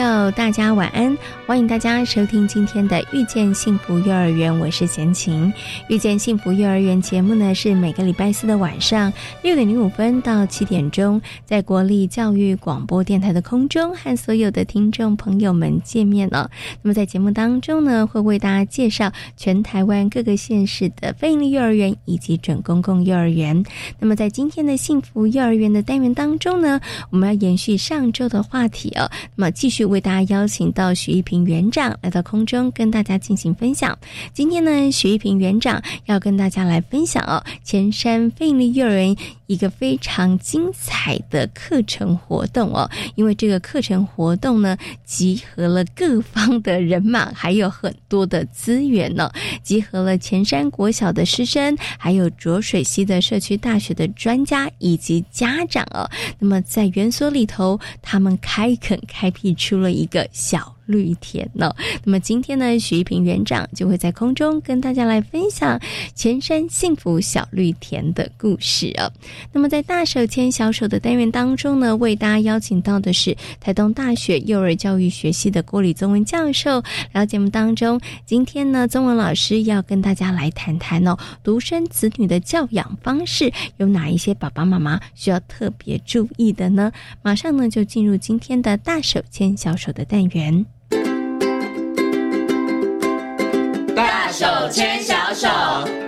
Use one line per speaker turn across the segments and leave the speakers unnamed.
友，大家晚安！欢迎大家收听今天的《遇见幸福幼儿园》，我是贤琴。《遇见幸福幼儿园》节目呢，是每个礼拜四的晚上六点零五分到七点钟，在国立教育广播电台的空中和所有的听众朋友们见面了。那么在节目当中呢，会为大家介绍全台湾各个县市的非营利幼儿园以及准公共幼儿园。那么在今天的幸福幼儿园的单元当中呢，我们要延续上周的话题哦，那么继续为大家邀请到许一平园长来到空中跟大家进行分享。今天呢，许一平园长要跟大家来分享哦，前山非营利幼儿园一个非常精彩的课程活动哦。因为这个课程活动呢，集合了各方的人马，还有很多的资源呢，集合了前山国小的师生，还有浊水溪的社区大学的专家以及家长哦。那么在园所里头，他们开垦开辟。出了一个小。绿田呢？那么今天呢，许一平园长就会在空中跟大家来分享前山幸福小绿田的故事哦。那么在大手牵小手的单元当中呢，为大家邀请到的是台东大学幼儿教育学系的郭李宗文教授。来到节目当中，今天呢，宗文老师要跟大家来谈谈哦，独生子女的教养方式有哪一些爸爸妈妈需要特别注意的呢？马上呢，就进入今天的大手牵小手的单元。
手牵小手。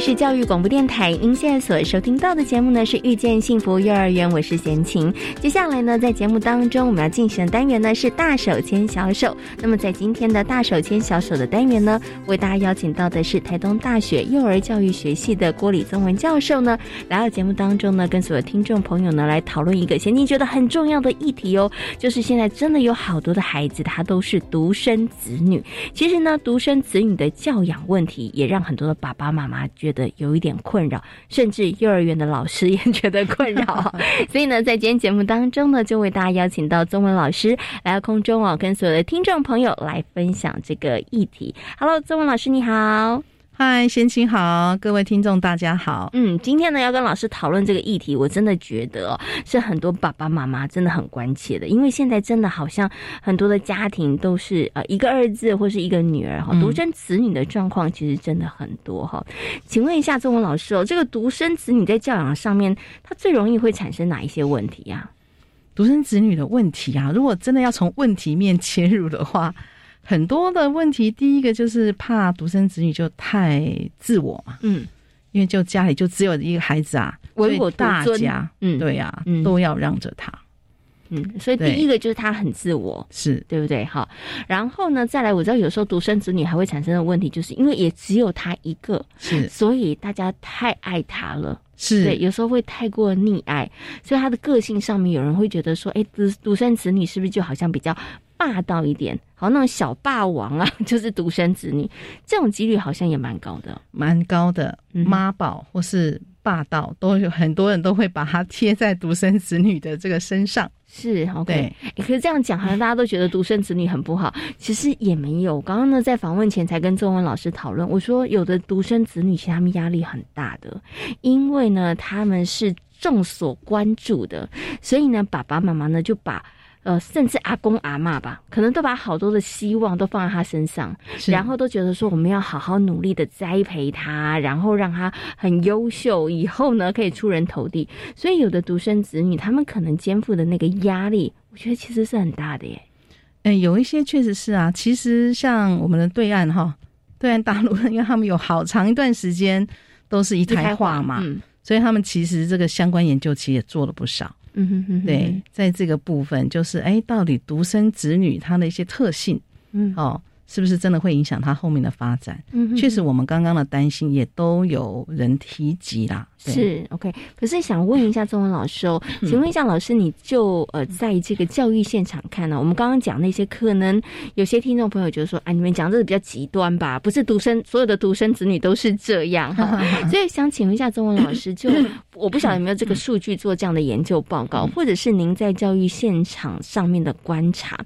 是教育广播电台，您现在所收听到的节目呢是遇见幸福幼儿园，我是贤琴。接下来呢，在节目当中我们要进行的单元呢是大手牵小手。那么在今天的大手牵小手的单元呢，为大家邀请到的是台东大学幼儿教育学系的郭李宗文教授呢，来到节目当中呢，跟所有听众朋友呢来讨论一个贤琴觉得很重要的议题哦，就是现在真的有好多的孩子他都是独生子女。其实呢，独生子女的教养问题也让很多的爸爸妈妈。得有一点困扰，甚至幼儿园的老师也觉得困扰，所以呢，在今天节目当中呢，就为大家邀请到宗文老师来到空中哦，跟所有的听众朋友来分享这个议题。Hello，宗文老师你好。
嗨，先请好，各位听众大家好。
嗯，今天呢要跟老师讨论这个议题，我真的觉得是很多爸爸妈妈真的很关切的，因为现在真的好像很多的家庭都是呃一个儿子或是一个女儿哈，独生子女的状况其实真的很多哈。请问一下中文老师哦，这个独生子女在教养上面，他最容易会产生哪一些问题呀？
独生子女的问题啊，如果真的要从问题面切入的话。很多的问题，第一个就是怕独生子女就太自我嘛，嗯，因为就家里就只有一个孩子啊，
唯我
大家，嗯，对呀，都要让着他，
嗯，所以第一个就是他很自我，
是。
对不对？好，然后呢，再来，我知道有时候独生子女还会产生的问题，就是因为也只有他一个，
是，
所以大家太爱他了，
是。
对，有时候会太过溺爱，所以他的个性上面，有人会觉得说，哎，独独生子女是不是就好像比较。霸道一点，好那种小霸王啊，就是独生子女，这种几率好像也蛮高的，
蛮高的。妈宝或是霸道，都有很多人都会把它贴在独生子女的这个身上。
是，OK。可是这样讲，好像大家都觉得独生子女很不好，其实也没有。刚刚呢，在访问前才跟中文老师讨论，我说有的独生子女其实他们压力很大的，因为呢他们是众所关注的，所以呢爸爸妈妈呢就把。呃，甚至阿公阿妈吧，可能都把好多的希望都放在他身上，然后都觉得说我们要好好努力的栽培他，然后让他很优秀，以后呢可以出人头地。所以有的独生子女，他们可能肩负的那个压力，我觉得其实是很大的耶。
嗯，有一些确实是啊。其实像我们的对岸哈，对岸大陆，因为他们有好长一段时间都是一胎化嘛，所以他们其实这个相关研究其实也做了不少。嗯哼哼，对，在这个部分，就是哎，到底独生子女他的一些特性，嗯，哦。是不是真的会影响他后面的发展？嗯，确实，我们刚刚的担心也都有人提及啦。
是 OK，可是想问一下中文老师哦，请问一下老师，你就呃在这个教育现场看呢？我们刚刚讲那些，可能有些听众朋友觉得说，哎，你们讲这个比较极端吧？不是独生，所有的独生子女都是这样哈。所以想请问一下中文老师，就 我不晓得有没有这个数据做这样的研究报告，或者是您在教育现场上面的观察？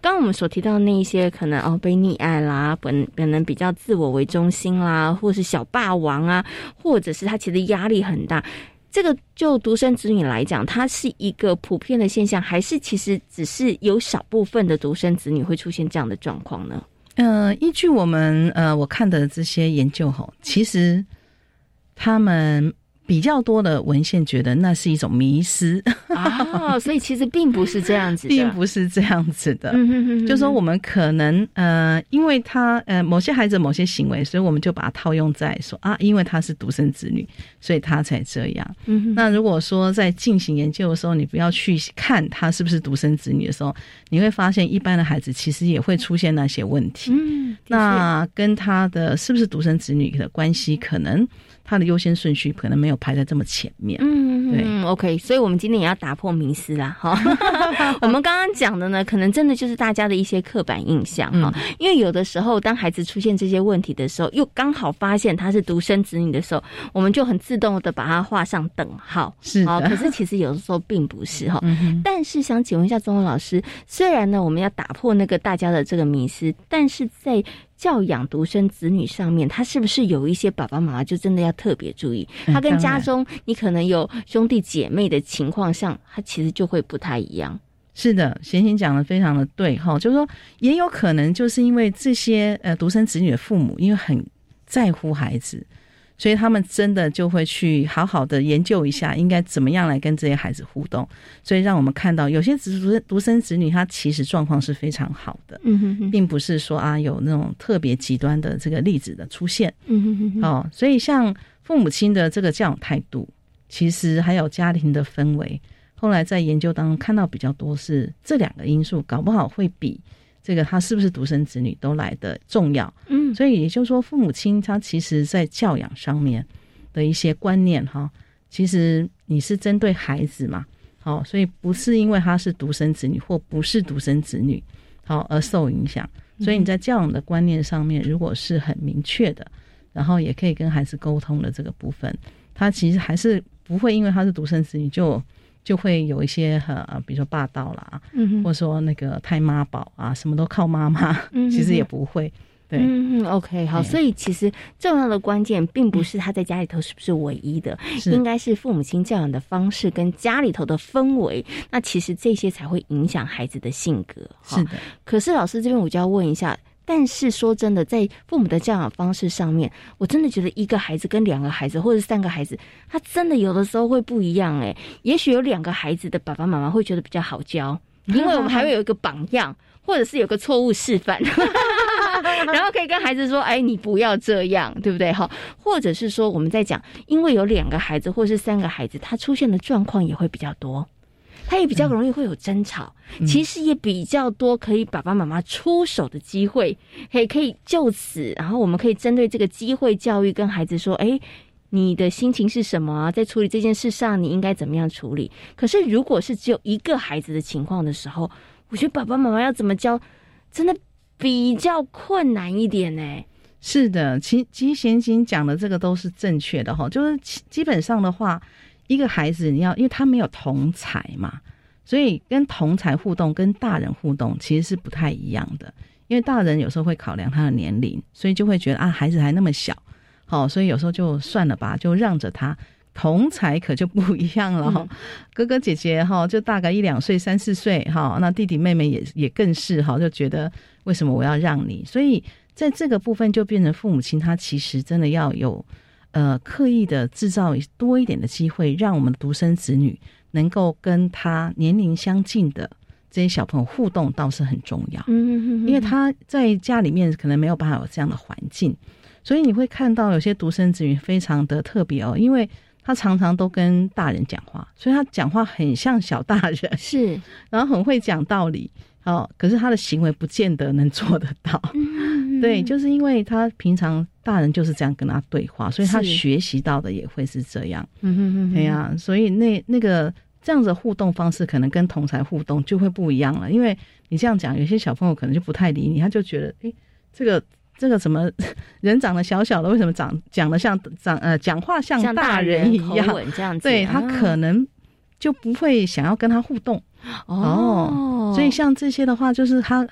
刚刚我们所提到的那一些，可能哦被溺爱啦，本可能比较自我为中心啦，或是小霸王啊，或者是他其实压力。很大，这个就独生子女来讲，它是一个普遍的现象，还是其实只是有少部分的独生子女会出现这样的状况呢？
呃，依据我们呃我看的这些研究吼，其实他们。比较多的文献觉得那是一种迷失
啊，所以其实并不是这样子，
并不是这样子的。就说我们可能呃，因为他呃某些孩子某些行为，所以我们就把它套用在说啊，因为他是独生子女，所以他才这样。那如果说在进行研究的时候，你不要去看他是不是独生子女的时候，你会发现一般的孩子其实也会出现那些问题。嗯，那跟他的是不是独生子女的关系可能。它的优先顺序可能没有排在这么前面。嗯，对
，OK，所以我们今天也要打破迷思啦，哈。我们刚刚讲的呢，可能真的就是大家的一些刻板印象哈。因为有的时候，当孩子出现这些问题的时候，又刚好发现他是独生子女的时候，我们就很自动的把他画上等号。
是啊，
可是其实有的时候并不是哈。但是想请问一下钟文老师，虽然呢，我们要打破那个大家的这个迷思，但是在教养独生子女上面，他是不是有一些爸爸妈妈就真的要特别注意？他跟家中你可能有兄弟姐妹的情况上，他其实就会不太一样。
是的，贤贤讲的非常的对哈，就是说也有可能就是因为这些呃独生子女的父母，因为很在乎孩子。所以他们真的就会去好好的研究一下，应该怎么样来跟这些孩子互动。所以让我们看到，有些独生独生子女，他其实状况是非常好的，嗯哼，并不是说啊有那种特别极端的这个例子的出现，嗯哼，哦，所以像父母亲的这个教养态度，其实还有家庭的氛围，后来在研究当中看到比较多是这两个因素，搞不好会比。这个他是不是独生子女都来的重要，嗯，所以也就是说，父母亲他其实在教养上面的一些观念哈，其实你是针对孩子嘛，好，所以不是因为他是独生子女或不是独生子女好而受影响，所以你在教养的观念上面如果是很明确的，然后也可以跟孩子沟通的这个部分，他其实还是不会因为他是独生子女就。就会有一些呃，比如说霸道啦，嗯，或者说那个太妈宝啊，什么都靠妈妈，其实也不会。对，
嗯，OK，好，所以其实重要的关键并不是他在家里头是不是唯一的，应该是父母亲教养的方式跟家里头的氛围，那其实这些才会影响孩子的性格。
是的，
可是老师这边我就要问一下。但是说真的，在父母的教养方式上面，我真的觉得一个孩子跟两个孩子，或者三个孩子，他真的有的时候会不一样。哎，也许有两个孩子的爸爸妈妈会觉得比较好教，因为我们还会有一个榜样，或者是有个错误示范，然后可以跟孩子说：“哎，你不要这样，对不对？”哈，或者是说我们在讲，因为有两个孩子或者是三个孩子，他出现的状况也会比较多。他也比较容易会有争吵，其实也比较多可以爸爸妈妈出手的机会，也可以就此，然后我们可以针对这个机会教育跟孩子说：，哎，你的心情是什么？在处理这件事上，你应该怎么样处理？可是如果是只有一个孩子的情况的时候，我觉得爸爸妈妈要怎么教，真的比较困难一点呢。
是的，其其实贤琴讲的这个都是正确的哈，就是基本上的话。一个孩子，你要，因为他没有同才嘛，所以跟同才互动，跟大人互动其实是不太一样的。因为大人有时候会考量他的年龄，所以就会觉得啊，孩子还那么小，好，所以有时候就算了吧，就让着他。同才可就不一样了哈，哥哥姐姐哈，就大概一两岁、三四岁哈，那弟弟妹妹也也更是哈，就觉得为什么我要让你？所以在这个部分就变成父母亲他其实真的要有。呃，刻意的制造多一点的机会，让我们独生子女能够跟他年龄相近的这些小朋友互动，倒是很重要。嗯，因为他在家里面可能没有办法有这样的环境，所以你会看到有些独生子女非常的特别哦，因为他常常都跟大人讲话，所以他讲话很像小大人，
是，
然后很会讲道理，哦，可是他的行为不见得能做得到。对，就是因为他平常大人就是这样跟他对话，所以他学习到的也会是这样。嗯哼哼，对呀，所以那那个这样子互动方式，可能跟同才互动就会不一样了。因为你这样讲，有些小朋友可能就不太理你，他就觉得，哎，这个这个怎么 人长得小小的，为什么长讲的像长呃讲话像大人一样？
这样子，
对他可能就不会想要跟他互动。哦，所以像这些的话，就是他。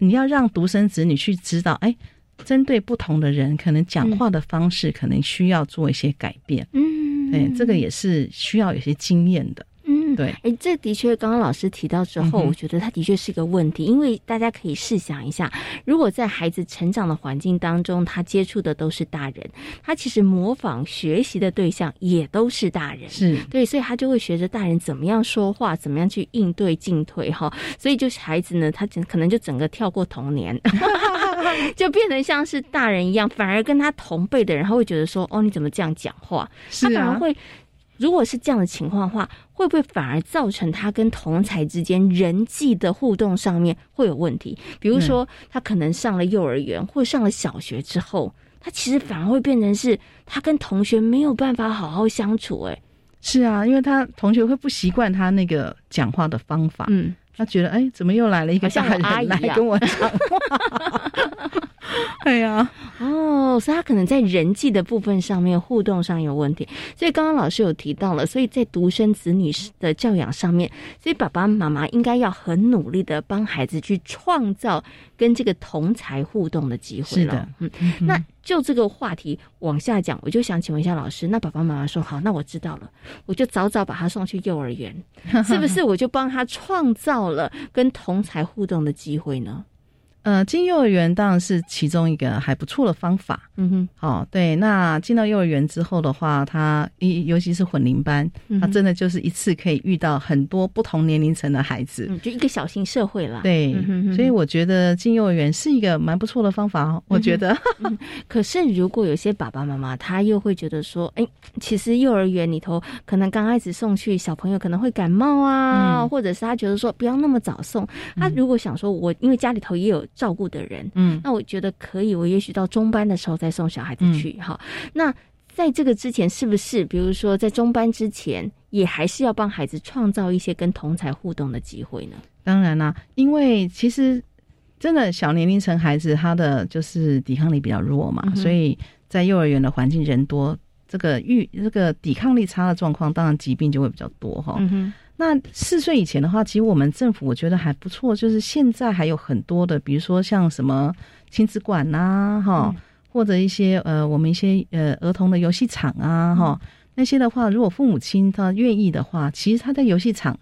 你要让独生子女去知道，哎，针对不同的人，可能讲话的方式可能需要做一些改变。嗯，对，这个也是需要有些经验的。嗯，对，
哎，这的确，刚刚老师提到之后，我觉得他的确是一个问题，因为大家可以试想一下，如果在孩子成长的环境当中，他接触的都是大人，他其实模仿学习的对象也都是大人，
是。
对，所以他就会学着大人怎么样说话，怎么样去应对进退哈，所以就是孩子呢，他可能就整个跳过童年，就变得像是大人一样，反而跟他同辈的人，他会觉得说，哦，你怎么这样讲话？他反而会。如果是这样的情况的话，会不会反而造成他跟同才之间人际的互动上面会有问题？比如说，他可能上了幼儿园或上了小学之后，他其实反而会变成是他跟同学没有办法好好相处。哎，
是啊，因为他同学会不习惯他那个讲话的方法。嗯。他觉得，哎，怎么又来了一个大人来跟我讲话？对 呀，
哦，所以他可能在人际的部分上面互动上有问题。所以刚刚老师有提到了，所以在独生子女的教养上面，所以爸爸妈妈应该要很努力的帮孩子去创造跟这个同才互动的机会了。嗯，那。就这个话题往下讲，我就想请问一下老师，那爸爸妈妈说好，那我知道了，我就早早把他送去幼儿园，是不是？我就帮他创造了跟同才互动的机会呢？
呃，进幼儿园当然是其中一个还不错的方法。嗯哼，好，对。那进到幼儿园之后的话，他一尤其是混龄班，他真的就是一次可以遇到很多不同年龄层的孩子，
就一个小型社会了。
对，所以我觉得进幼儿园是一个蛮不错的方法哦。我觉得。
可是如果有些爸爸妈妈他又会觉得说，哎，其实幼儿园里头可能刚开始送去小朋友可能会感冒啊，或者是他觉得说不要那么早送。他如果想说，我因为家里头也有。照顾的人，嗯，那我觉得可以。我也许到中班的时候再送小孩子去，哈。那在这个之前，是不是比如说在中班之前，也还是要帮孩子创造一些跟同才互动的机会呢？
当然啦，因为其实真的小年龄层孩子他的就是抵抗力比较弱嘛，所以在幼儿园的环境人多，这个预这个抵抗力差的状况，当然疾病就会比较多，哈。那四岁以前的话，其实我们政府我觉得还不错，就是现在还有很多的，比如说像什么亲子馆呐，哈，或者一些呃，我们一些呃儿童的游戏场啊，哈，那些的话，如果父母亲他愿意的话，其实他在游戏场，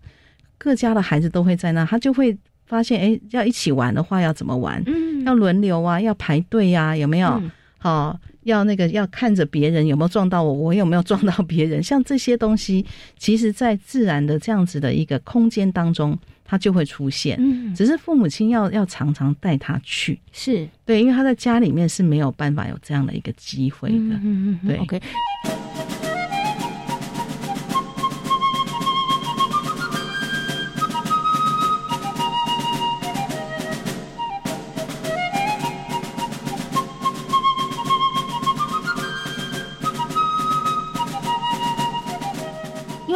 各家的孩子都会在那，他就会发现，哎，要一起玩的话要怎么玩？嗯，要轮流啊，要排队呀，有没有？好。要那个要看着别人有没有撞到我，我有没有撞到别人，像这些东西，其实，在自然的这样子的一个空间当中，它就会出现。嗯，只是父母亲要要常常带他去，
是
对，因为他在家里面是没有办法有这样的一个机会的。嗯嗯嗯，对。
OK。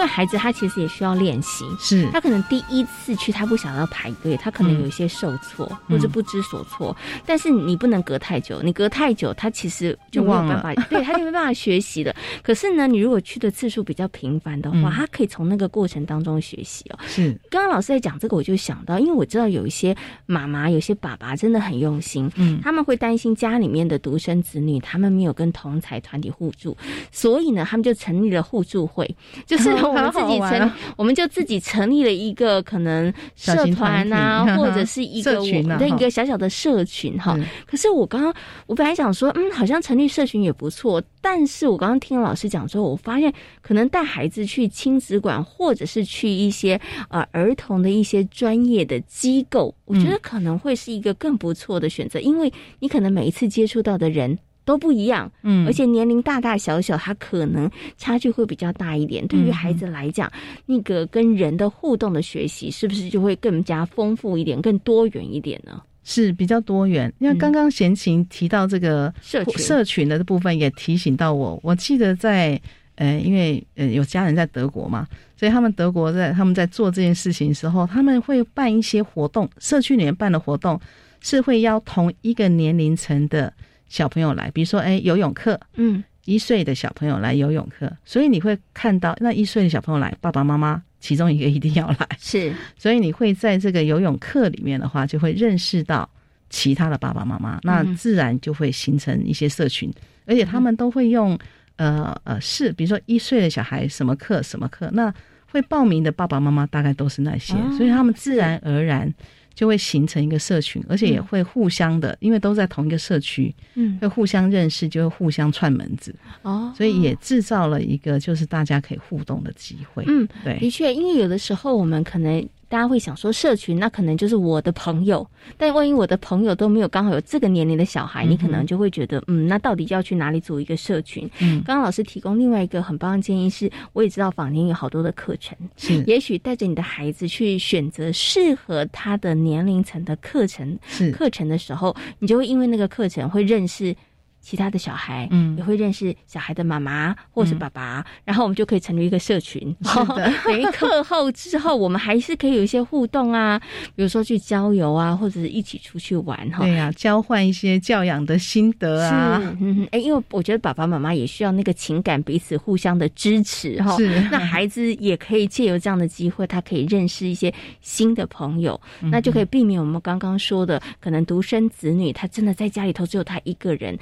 为孩子他其实也需要练习，
是
他可能第一次去，他不想要排队，他可能有一些受挫或者不知所措。但是你不能隔太久，你隔太久，他其实就没有办法，对他就没办法学习的。可是呢，你如果去的次数比较频繁的话，他可以从那个过程当中学习哦。
是，
刚刚老师在讲这个，我就想到，因为我知道有一些妈妈、有些爸爸真的很用心，嗯，他们会担心家里面的独生子女他们没有跟同才团体互助，所以呢，他们就成立了互助会，就是。我们自己成，我们就自己成立了一个可能社团啊，或者是一个我们的一个小小的社群哈。可是我刚刚我本来想说，嗯，好像成立社群也不错。但是我刚刚听了老师讲之后，我发现可能带孩子去亲子馆，或者是去一些呃儿童的一些专业的机构，我觉得可能会是一个更不错的选择，因为你可能每一次接触到的人。都不一样，嗯，而且年龄大大小小，他可能差距会比较大一点。对于孩子来讲，那个跟人的互动的学习，是不是就会更加丰富一点、更多元一点呢？
是比较多元。那刚刚贤琴提到这个
社群
社群的部分，也提醒到我。我记得在呃，因为呃有家人在德国嘛，所以他们德国在他们在做这件事情的时候，他们会办一些活动，社区里面办的活动是会邀同一个年龄层的小朋友来，比如说哎游泳课，嗯，一岁的小朋友来游泳课，所以你会看到那一岁的小朋友来，爸爸妈妈。其中一个一定要来，
是，
所以你会在这个游泳课里面的话，就会认识到其他的爸爸妈妈，那自然就会形成一些社群，而且他们都会用呃呃是，比如说一岁的小孩什么课什么课，那会报名的爸爸妈妈大概都是那些，所以他们自然而然。就会形成一个社群，而且也会互相的，因为都在同一个社区，嗯，会互相认识，就会互相串门子哦，所以也制造了一个就是大家可以互动的机会。嗯，对，
的确，因为有的时候我们可能。大家会想说，社群那可能就是我的朋友，但万一我的朋友都没有刚好有这个年龄的小孩，你可能就会觉得，嗯，那到底要去哪里组一个社群？嗯，刚刚老师提供另外一个很棒的建议是，我也知道坊间有好多的课程，
是，
也许带着你的孩子去选择适合他的年龄层的课程，
是
课程的时候，你就会因为那个课程会认识。其他的小孩，嗯，也会认识小孩的妈妈或是爸爸，然后我们就可以成立一个社群。
是的，
等于课后之后，我们还是可以有一些互动啊，比如说去郊游啊，或者是一起出去玩哈。
对呀，交换一些教养的心得啊。
嗯，哎，因为我觉得爸爸妈妈也需要那个情感彼此互相的支持哈。
是。
那孩子也可以借由这样的机会，他可以认识一些新的朋友，那就可以避免我们刚刚说的，可能独生子女他真的在家里头只有他一个人。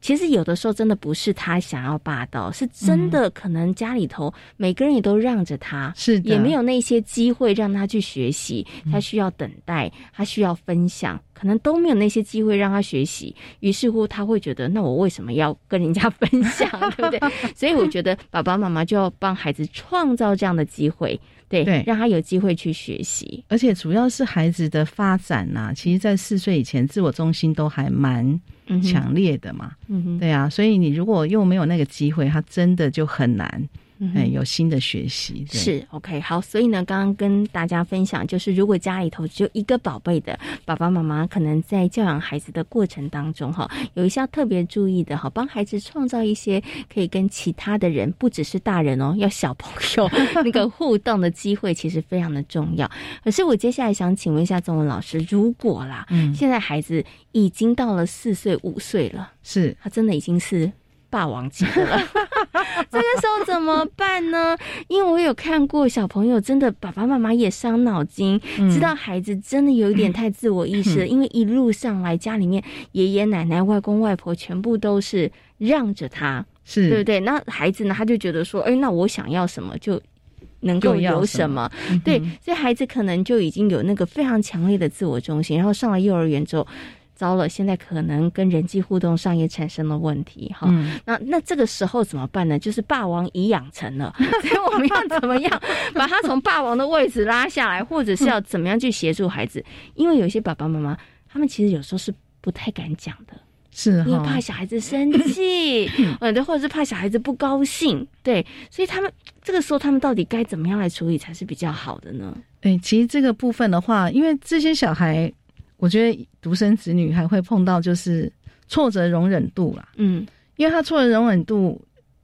其实有的时候真的不是他想要霸道，是真的可能家里头每个人也都让着他，
是
也没有那些机会让他去学习，他需要等待，他需要分享，可能都没有那些机会让他学习。于是乎他会觉得，那我为什么要跟人家分享，对不对？所以我觉得爸爸妈妈就要帮孩子创造这样的机会，对，让他有机会去学习。
而且主要是孩子的发展呐，其实在四岁以前，自我中心都还蛮。强烈的嘛，对啊，所以你如果又没有那个机会，他真的就很难。嗯，有新的学习
是 OK 好，所以呢，刚刚跟大家分享，就是如果家里头只有一个宝贝的爸爸妈妈，可能在教养孩子的过程当中，哈，有一些要特别注意的，哈，帮孩子创造一些可以跟其他的人，不只是大人哦，要小朋友 那个互动的机会，其实非常的重要。可是我接下来想请问一下中文老师，如果啦，嗯，现在孩子已经到了四岁五岁了，
是
他真的已经是。霸王级的了，这个时候怎么办呢？因为我有看过小朋友真的爸爸妈妈也伤脑筋，知道孩子真的有一点太自我意识了。因为一路上来家里面爷爷奶奶、外公外婆全部都是让着他，
是
对不对？那孩子呢，他就觉得说，哎，那我想要什么就能够有什么，对，所以孩子可能就已经有那个非常强烈的自我中心，然后上了幼儿园之后。糟了，现在可能跟人际互动上也产生了问题哈。那那这个时候怎么办呢？就是霸王已养成了，所以我们要怎么样把他从霸王的位置拉下来，或者是要怎么样去协助孩子？因为有些爸爸妈妈他们其实有时候是不太敢讲的，
是
因为怕小孩子生气，呃，对，或者是怕小孩子不高兴，对，所以他们这个时候他们到底该怎么样来处理才是比较好的呢？
对，其实这个部分的话，因为这些小孩。我觉得独生子女还会碰到就是挫折容忍度啦，嗯，因为他挫折容忍度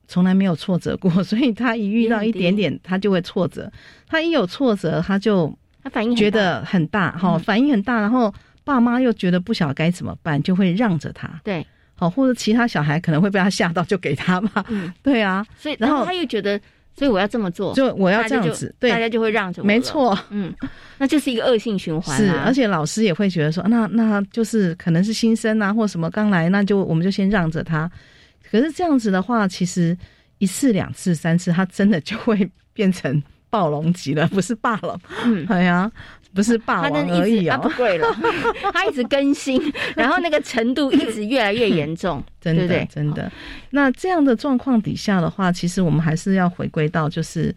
从来没有挫折过，所以他一遇到一点点。他就会挫折，他一有挫折他就
他反应
觉得很大哈，反应很大，然后爸妈又觉得不晓得该怎么办，就会让着他，
对，
好或者其他小孩可能会被他吓到就给他吧，嗯，对啊，
所以然后他又觉得。所以我要这么做，
就我要这样子，对，
大家就会让着我。
没错，
嗯，那就是一个恶性循环。
是，而且老师也会觉得说，那那就是可能是新生啊，或什么刚来，那就我们就先让着他。可是这样子的话，其实一次、两次、三次，他真的就会变成暴龙级了，不是霸了。嗯，哎呀。不是霸王而已
啊！不贵了，他一直更新，然后那个程度一直越来越严重，
真的真的。那这样的状况底下的话，其实我们还是要回归到，就是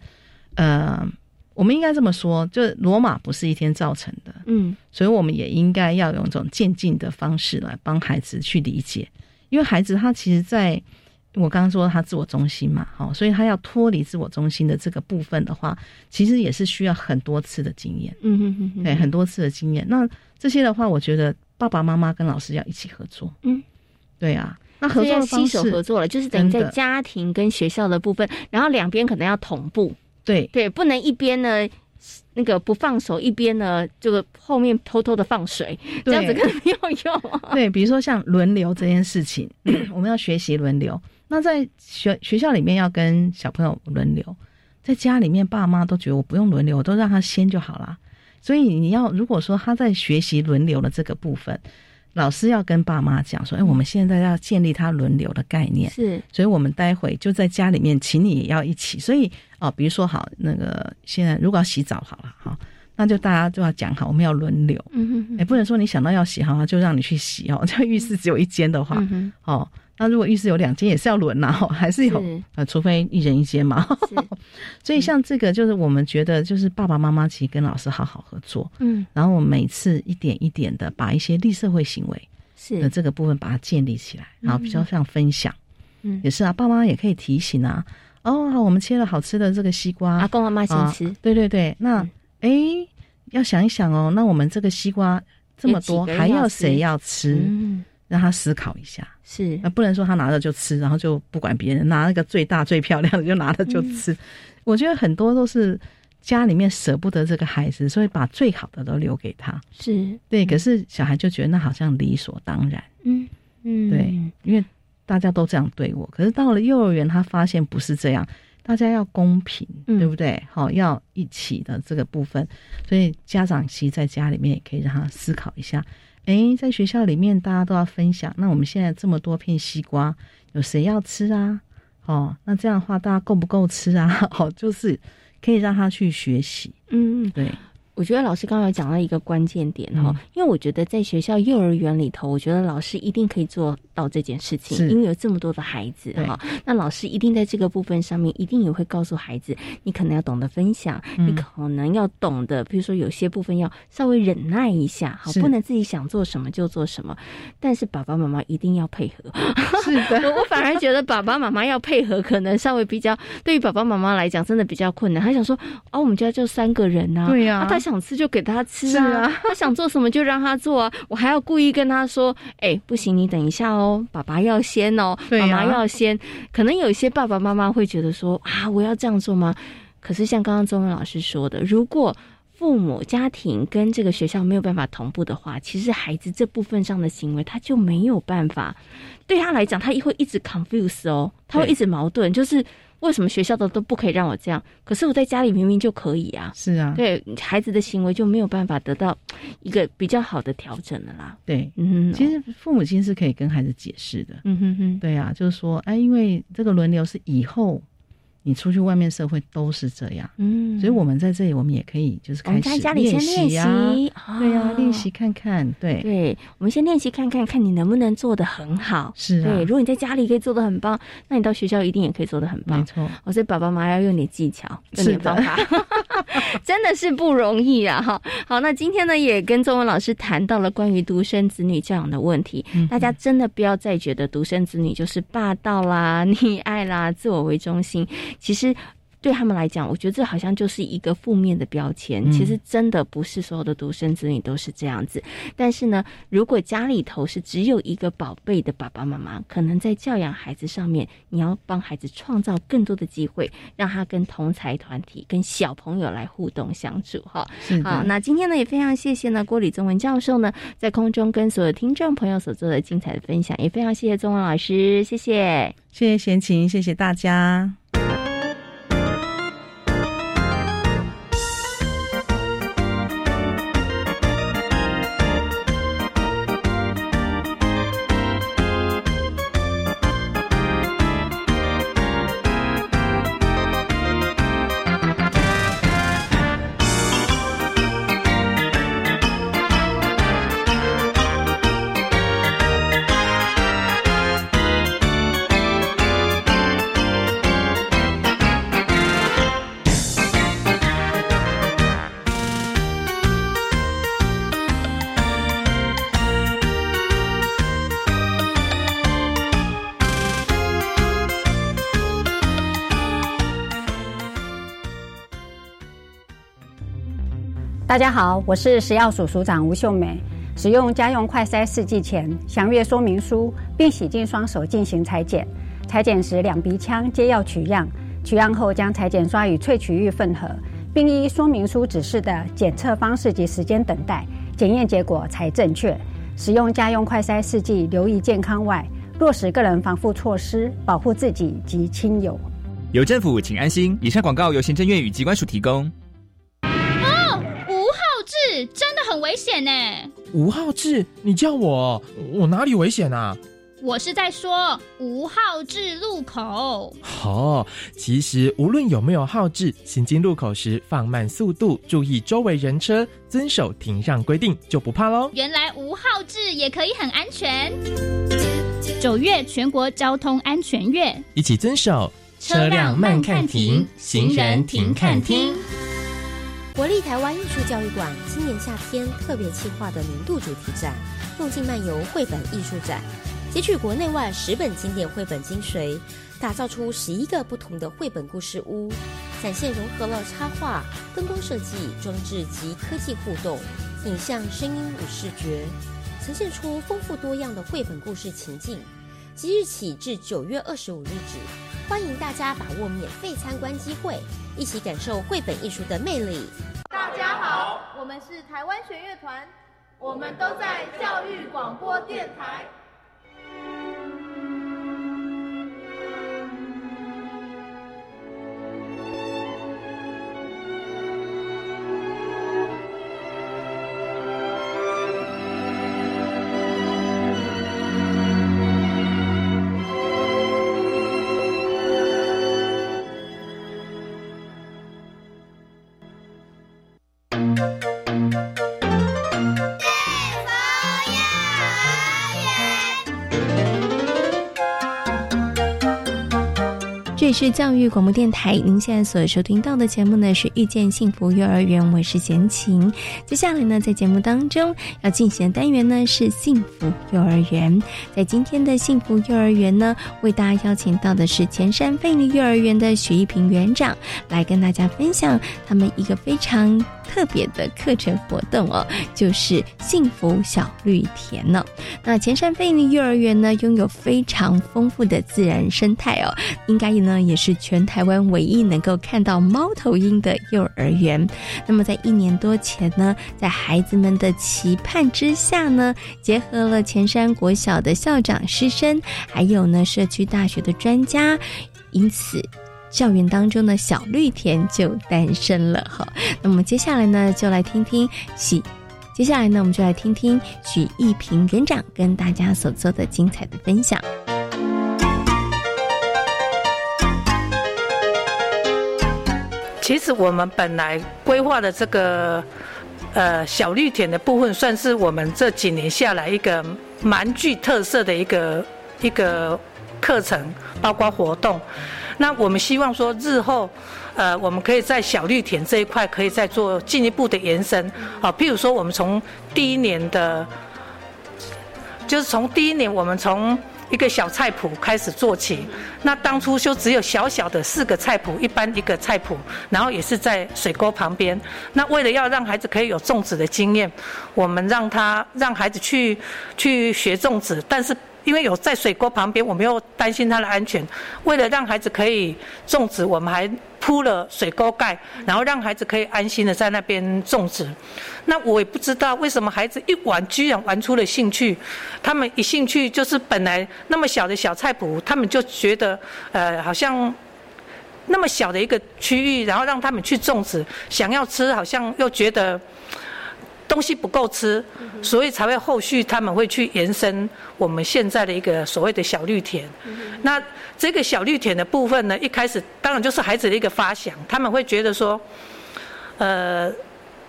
呃，我们应该这么说，就罗马不是一天造成的，嗯，所以我们也应该要用一种渐进的方式来帮孩子去理解，因为孩子他其实在我刚刚说他自我中心嘛，好，所以他要脱离自我中心的这个部分的话，其实也是需要很多次的经验，嗯哼哼，对，很多次的经验。那这些的话，我觉得爸爸妈妈跟老师要一起合作，嗯，对啊。
那合作携手合作了，就是等于在家庭跟学校的部分，然后两边可能要同步。
对
对，不能一边呢那个不放手，一边呢这个后面偷偷的放水，这样子可能没有用。
对，比如说像轮流这件事情，我们要学习轮流。那在学学校里面要跟小朋友轮流，在家里面爸妈都觉得我不用轮流，我都让他先就好了。所以你要如果说他在学习轮流的这个部分。老师要跟爸妈讲说：“哎，我们现在要建立他轮流的概念，
是，
所以我们待会就在家里面，请你也要一起。所以哦，比如说好，那个现在如果要洗澡好了，好，那就大家就要讲好，我们要轮流，嗯哼，哎，不能说你想到要洗好，就让你去洗哦。这浴室只有一间的话，嗯哦。”那如果浴室有两间，也是要轮呐，还是有呃，除非一人一间嘛。所以像这个，就是我们觉得，就是爸爸妈妈其实跟老师好好合作，嗯，然后我们每次一点一点的把一些立社会行为的这个部分把它建立起来，然后比较像分享，嗯，也是啊，爸妈也可以提醒啊，哦，我们切了好吃的这个西瓜，
阿公阿妈先吃，
对对对，那哎，要想一想哦，那我们这个西瓜这么多，还要谁要吃？让他思考一下，
是
啊不能说他拿着就吃，然后就不管别人，拿那个最大最漂亮的就拿着就吃。我觉得很多都是家里面舍不得这个孩子，所以把最好的都留给他。
是
对，可是小孩就觉得那好像理所当然。嗯嗯，对，因为大家都这样对我，可是到了幼儿园，他发现不是这样，大家要公平，对不对？好，要一起的这个部分，所以家长其实在家里面也可以让他思考一下。哎，在学校里面大家都要分享。那我们现在这么多片西瓜，有谁要吃啊？哦，那这样的话，大家够不够吃啊？好，就是可以让他去学习。嗯嗯，对。
我觉得老师刚才讲到一个关键点哈，因为我觉得在学校幼儿园里头，我觉得老师一定可以做到这件事情，因为有这么多的孩子哈，那老师一定在这个部分上面，一定也会告诉孩子，你可能要懂得分享，你可能要懂得，比如说有些部分要稍微忍耐一下，好，不能自己想做什么就做什么，但是爸爸妈妈一定要配合。
是的，
我反而觉得爸爸妈妈要配合，可能稍微比较对于爸爸妈妈来讲，真的比较困难。他想说，哦，我们家就三个人呐，
对呀。
想吃就给他吃啊，他想做什么就让他做啊，我还要故意跟他说，哎，不行，你等一下哦，爸爸要先哦，妈妈要先。可能有一些爸爸妈妈会觉得说，啊，我要这样做吗？可是像刚刚中文老师说的，如果父母家庭跟这个学校没有办法同步的话，其实孩子这部分上的行为他就没有办法，对他来讲，他会一直 confuse 哦，他会一直矛盾，就是。为什么学校的都不可以让我这样？可是我在家里明明就可以啊！
是啊，
对孩子的行为就没有办法得到一个比较好的调整了啦。
对，嗯，其实父母亲是可以跟孩子解释的。嗯哼哼，对啊，就是说，哎，因为这个轮流是以后。你出去外面社会都是这样，嗯，所以我们在这里，我们也可以就是开始练习啊，对呀，练习看看，对，
对，我们先练习看看，看你能不能做的很好，
是，
对，如果你在家里可以做的很棒，那你到学校一定也可以做的很棒，
没错。
我所以爸爸妈妈要用点技巧，用点方法，真的是不容易啊！哈，好，那今天呢，也跟中文老师谈到了关于独生子女教养的问题，大家真的不要再觉得独生子女就是霸道啦、溺爱啦、自我为中心。其实对他们来讲，我觉得这好像就是一个负面的标签。其实真的不是所有的独生子女都是这样子。但是呢，如果家里头是只有一个宝贝的爸爸妈妈，可能在教养孩子上面，你要帮孩子创造更多的机会，让他跟同才团体、跟小朋友来互动相处。哈，好，那今天呢，也非常谢谢呢郭李宗文教授呢，在空中跟所有听众朋友所做的精彩的分享，也非常谢谢宗文老师，谢谢，
谢谢贤琴，谢谢大家。
大家好，我是食药署署长吴秀美。使用家用快筛试剂前，详阅说明书，并洗净双手进行裁剪。裁剪时，两鼻腔皆要取样。取样后，将裁剪刷与萃取液混合，并依说明书指示的检测方式及时间等待，检验结果才正确。使用家用快筛试剂，留意健康外，落实个人防护措施，保护自己及亲友。
有政府，请安心。以上广告由行政院与机关署提供。
危险呢！
吴浩志，你叫我，我哪里危险啊？
我是在说吴浩志路口。
哦，其实无论有没有浩志，行经路口时放慢速度，注意周围人车，遵守停让规定，就不怕喽。
原来吴浩志也可以很安全。九月全国交通安全月，
一起遵守车辆慢看停，行人停看听。
国立台湾艺术教育馆今年夏天特别企划的年度主题展“梦境漫游绘本艺术展”，截取国内外十本经典绘本精髓，打造出十一个不同的绘本故事屋，展现融合了插画、灯光设计、装置及科技互动、影像、声音与视觉，呈现出丰富多样的绘本故事情境。即日起至九月二十五日止，欢迎大家把握免费参观机会。一起感受绘本艺术的魅力。
大家好，我们是台湾学乐团，我们都在教育广播电台。
是教育广播电台，您现在所收听到的节目呢是遇见幸福幼儿园，我是贤琴。接下来呢，在节目当中要进行的单元呢是幸福幼儿园。在今天的幸福幼儿园呢，为大家邀请到的是前山费力幼儿园的许一平园长，来跟大家分享他们一个非常。特别的课程活动哦，就是幸福小绿田呢。那前山飞利幼儿园呢，拥有非常丰富的自然生态哦，应该呢也是全台湾唯一能够看到猫头鹰的幼儿园。那么在一年多前呢，在孩子们的期盼之下呢，结合了前山国小的校长师生，还有呢社区大学的专家，因此。校园当中的小绿田就诞生了哈。那么接下来呢，就来听听许，接下来呢，我们就来听听许一平园长跟大家所做的精彩的分享。
其实我们本来规划的这个呃小绿田的部分，算是我们这几年下来一个蛮具特色的一个一个课程，包括活动。那我们希望说，日后，呃，我们可以在小绿田这一块，可以再做进一步的延伸，啊，譬如说，我们从第一年的，就是从第一年，我们从一个小菜谱开始做起。那当初就只有小小的四个菜谱，一般一个菜谱，然后也是在水沟旁边。那为了要让孩子可以有种植的经验，我们让他让孩子去去学种植，但是。因为有在水沟旁边，我们又担心他的安全。为了让孩子可以种植，我们还铺了水沟盖，然后让孩子可以安心的在那边种植。那我也不知道为什么孩子一玩居然玩出了兴趣。他们一兴趣就是本来那么小的小菜谱，他们就觉得呃好像那么小的一个区域，然后让他们去种植，想要吃好像又觉得。东西不够吃，所以才会后续他们会去延伸我们现在的一个所谓的小绿田。那这个小绿田的部分呢，一开始当然就是孩子的一个发想，他们会觉得说，呃，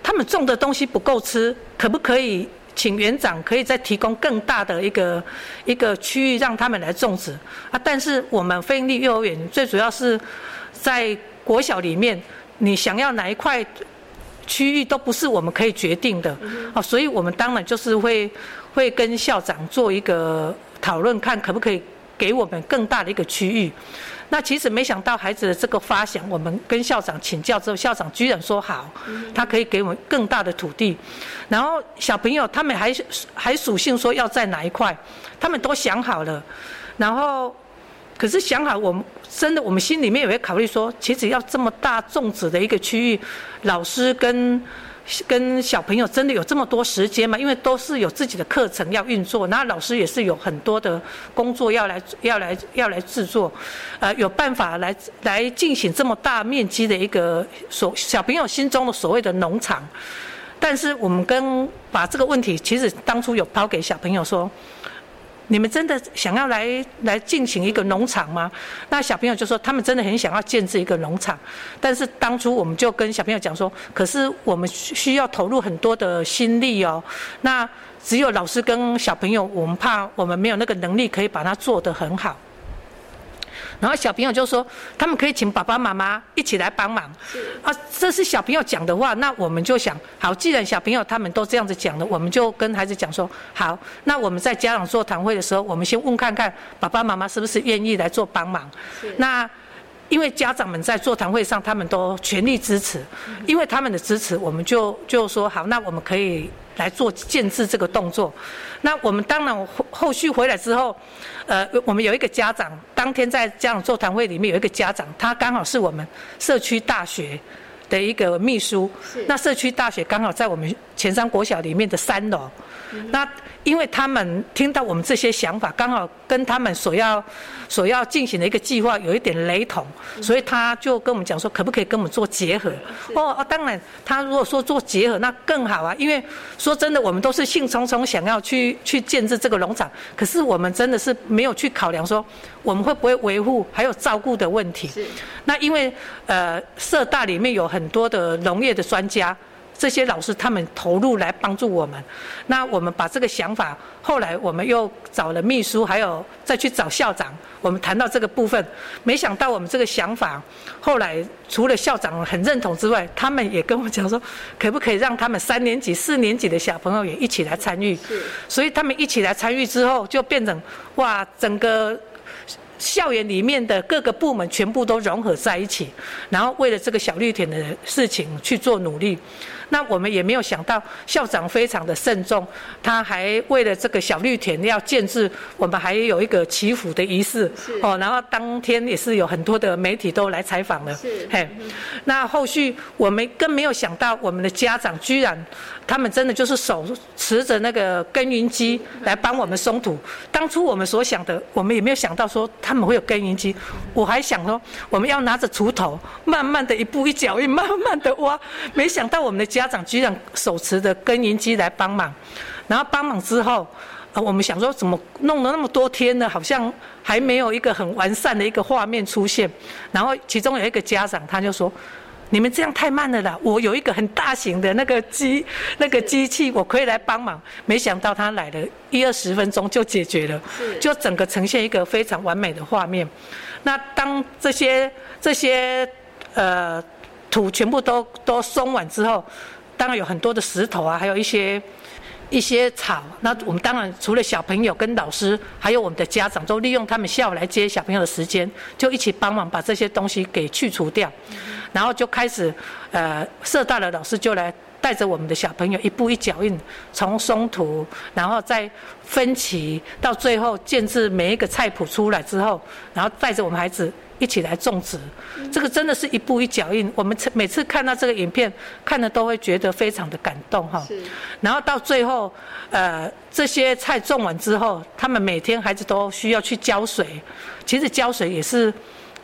他们种的东西不够吃，可不可以请园长可以再提供更大的一个一个区域让他们来种植啊？但是我们飞利幼儿园最主要是在国小里面，你想要哪一块？区域都不是我们可以决定的，哦，所以我们当然就是会会跟校长做一个讨论，看可不可以给我们更大的一个区域。那其实没想到孩子的这个发想，我们跟校长请教之后，校长居然说好，他可以给我们更大的土地。然后小朋友他们还还属性说要在哪一块，他们都想好了。然后可是想好，我们真的我们心里面也会考虑说，其实要这么大种植的一个区域，老师跟。跟小朋友真的有这么多时间吗？因为都是有自己的课程要运作，然后老师也是有很多的工作要来要来要来制作，呃，有办法来来进行这么大面积的一个所小朋友心中的所谓的农场。但是我们跟把这个问题，其实当初有抛给小朋友说。你们真的想要来来进行一个农场吗？那小朋友就说他们真的很想要建这一个农场，但是当初我们就跟小朋友讲说，可是我们需要投入很多的心力哦。那只有老师跟小朋友，我们怕我们没有那个能力可以把它做得很好。然后小朋友就说，他们可以请爸爸妈妈一起来帮忙。啊，这是小朋友讲的话，那我们就想，好，既然小朋友他们都这样子讲了，我们就跟孩子讲说，好，那我们在家长座谈会的时候，我们先问看看爸爸妈妈是不是愿意来做帮忙。那因为家长们在座谈会上，他们都全力支持，因为他们的支持，我们就就说好，那我们可以来做建制这个动作。那我们当然后后续回来之后。呃，我们有一个家长，当天在家长座谈会里面有一个家长，他刚好是我们社区大学的一个秘书。那社区大学刚好在我们前山国小里面的三楼。那因为他们听到我们这些想法，刚好跟他们所要所要进行的一个计划有一点雷同，所以他就跟我们讲说，可不可以跟我们做结合？哦哦，当然，他如果说做结合，那更好啊。因为说真的，我们都是兴冲冲想要去去建设这个农场，可是我们真的是没有去考量说我们会不会维护还有照顾的问题。那因为呃，社大里面有很多的农业的专家。这些老师他们投入来帮助我们，那我们把这个想法，后来我们又找了秘书，还有再去找校长，我们谈到这个部分，没想到我们这个想法，后来除了校长很认同之外，他们也跟我讲说，可不可以让他们三年级、四年级的小朋友也一起来参与？所以他们一起来参与之后，就变成哇，整个。校园里面的各个部门全部都融合在一起，然后为了这个小绿田的事情去做努力。那我们也没有想到校长非常的慎重，他还为了这个小绿田要建制，我们还有一个祈福的仪式。哦，然后当天也是有很多的媒体都来采访了。嘿，那后续我们更没有想到，我们的家长居然。他们真的就是手持着那个耕耘机来帮我们松土。当初我们所想的，我们也没有想到说他们会有耕耘机。我还想说，我们要拿着锄头，慢慢的一步一脚印，慢慢的挖。没想到我们的家长居然手持的耕耘机来帮忙。然后帮忙之后，呃，我们想说怎么弄了那么多天呢？好像还没有一个很完善的一个画面出现。然后其中有一个家长他就说。你们这样太慢了啦！我有一个很大型的那个机，那个机器，我可以来帮忙。没想到他来了一二十分钟就解决了，就整个呈现一个非常完美的画面。那当这些这些呃土全部都都松完之后，当然有很多的石头啊，还有一些。一些草，那我们当然除了小朋友跟老师，还有我们的家长，都利用他们下午来接小朋友的时间，就一起帮忙把这些东西给去除掉，然后就开始，呃，社大的老师就来带着我们的小朋友一步一脚印，从松土，然后再分歧，到最后建制每一个菜谱出来之后，然后带着我们孩子。一起来种植，这个真的是一步一脚印。我们每次看到这个影片，看的都会觉得非常的感动哈。然后到最后，呃，这些菜种完之后，他们每天孩子都需要去浇水。其实浇水也是。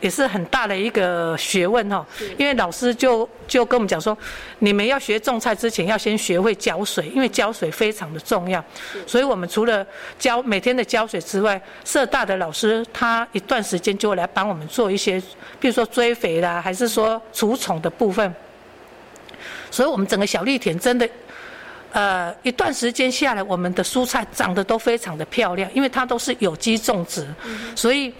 也是很大的一个学问哈，因为老师就就跟我们讲说，你们要学种菜之前要先学会浇水，因为浇水非常的重要。所以我们除了浇每天的浇水之外，社大的老师他一段时间就会来帮我们做一些，比如说追肥啦，还是说除虫的部分。所以我们整个小绿田真的，呃，一段时间下来，我们的蔬菜长得都非常的漂亮，因为它都是有机种植，所以。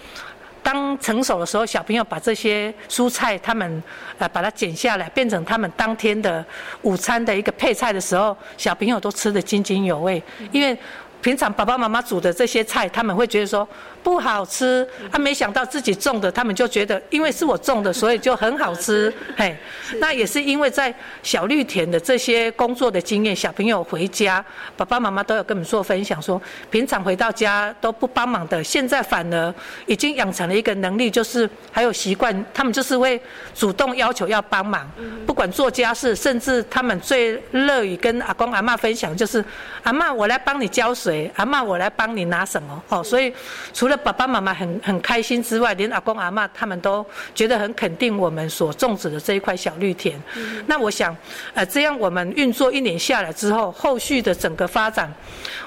当成熟的时候，小朋友把这些蔬菜，他们呃把它剪下来，变成他们当天的午餐的一个配菜的时候，小朋友都吃得津津有味。因为平常爸爸妈妈煮的这些菜，他们会觉得说不好吃，啊，没想到自己种的，他们就觉得因为是我种的，所以就很好吃，嘿，那也是因为在小绿田的这些工作的经验，小朋友回家，爸爸妈妈都有跟我们做分享，说平常回到家都不帮忙的，现在反而已经养成了一个能力，就是还有习惯，他们就是会主动要求要帮忙，不管做家事，甚至他们最乐于跟阿公阿妈分享，就是阿妈我来帮你浇水。阿妈，我来帮你拿什么？哦，所以除了爸爸妈妈很很开心之外，连阿公阿妈他们都觉得很肯定我们所种植的这一块小绿田。那我想，呃，这样我们运作一年下来之后，后续的整个发展，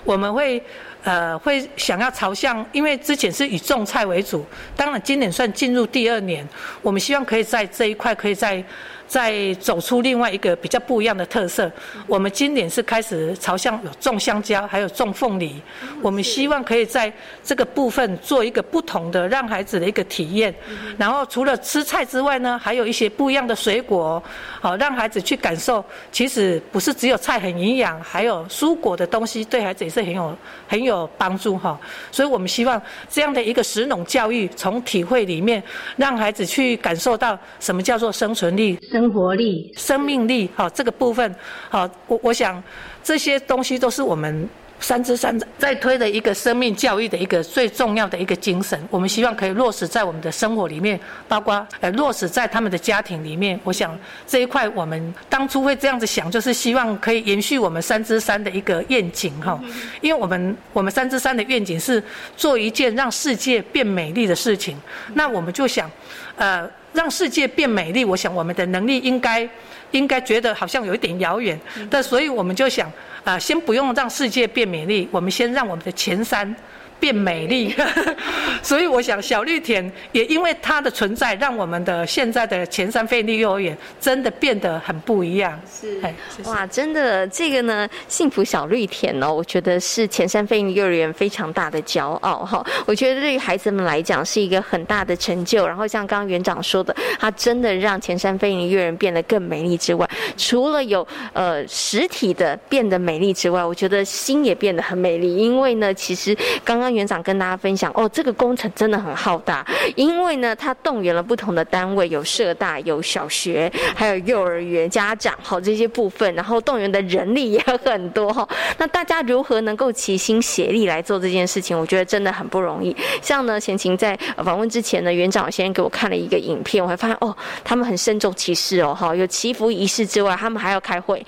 我们会呃会想要朝向，因为之前是以种菜为主，当然今年算进入第二年，我们希望可以在这一块可以在。再走出另外一个比较不一样的特色，我们今年是开始朝向有种香蕉，还有种凤梨。我们希望可以在这个部分做一个不同的，让孩子的一个体验。然后除了吃菜之外呢，还有一些不一样的水果，好让孩子去感受。其实不是只有菜很营养，还有蔬果的东西对孩子也是很有很有帮助哈。所以我们希望这样的一个食农教育，从体会里面让孩子去感受到什么叫做生存力。
生活力、
生命力，好，这个部分，好，我我想这些东西都是我们三之三在推的一个生命教育的一个最重要的一个精神。我们希望可以落实在我们的生活里面，包括呃落实在他们的家庭里面。我想这一块我们当初会这样子想，就是希望可以延续我们三之三的一个愿景哈。因为我们我们三之三的愿景是做一件让世界变美丽的事情，那我们就想，呃。让世界变美丽，我想我们的能力应该，应该觉得好像有一点遥远，但所以我们就想，啊，先不用让世界变美丽，我们先让我们的前山。变美丽，所以我想小绿田也因为它的存在，让我们的现在的前山飞力幼儿园真的变得很不一样。
是，哇，真的这个呢，幸福小绿田哦，我觉得是前山飞力幼儿园非常大的骄傲哈。我觉得对于孩子们来讲是一个很大的成就。然后像刚刚园长说的，他真的让前山飞利幼儿园变得更美丽之外，除了有呃实体的变得美丽之外，我觉得心也变得很美丽。因为呢，其实刚刚。园长跟大家分享哦，这个工程真的很浩大，因为呢，他动员了不同的单位，有社大、有小学，还有幼儿园、家长，好这些部分，然后动员的人力也很多哈。那大家如何能够齐心协力来做这件事情？我觉得真的很不容易。像呢，贤琴在访问之前呢，园长先给我看了一个影片，我还发现哦，他们很慎重其事哦，哈，有祈福仪式之外，他们还要开会，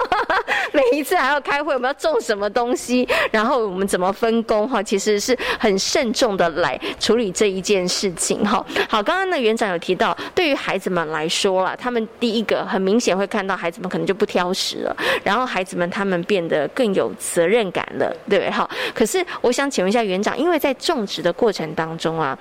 每一次还要开会，我们要种什么东西，然后我们怎么分工哈。其实是很慎重的来处理这一件事情哈。好，刚刚呢园长有提到，对于孩子们来说啦，他们第一个很明显会看到孩子们可能就不挑食了，然后孩子们他们变得更有责任感了，对不对？好，可是我想请问一下园长，因为在种植的过程当中啊，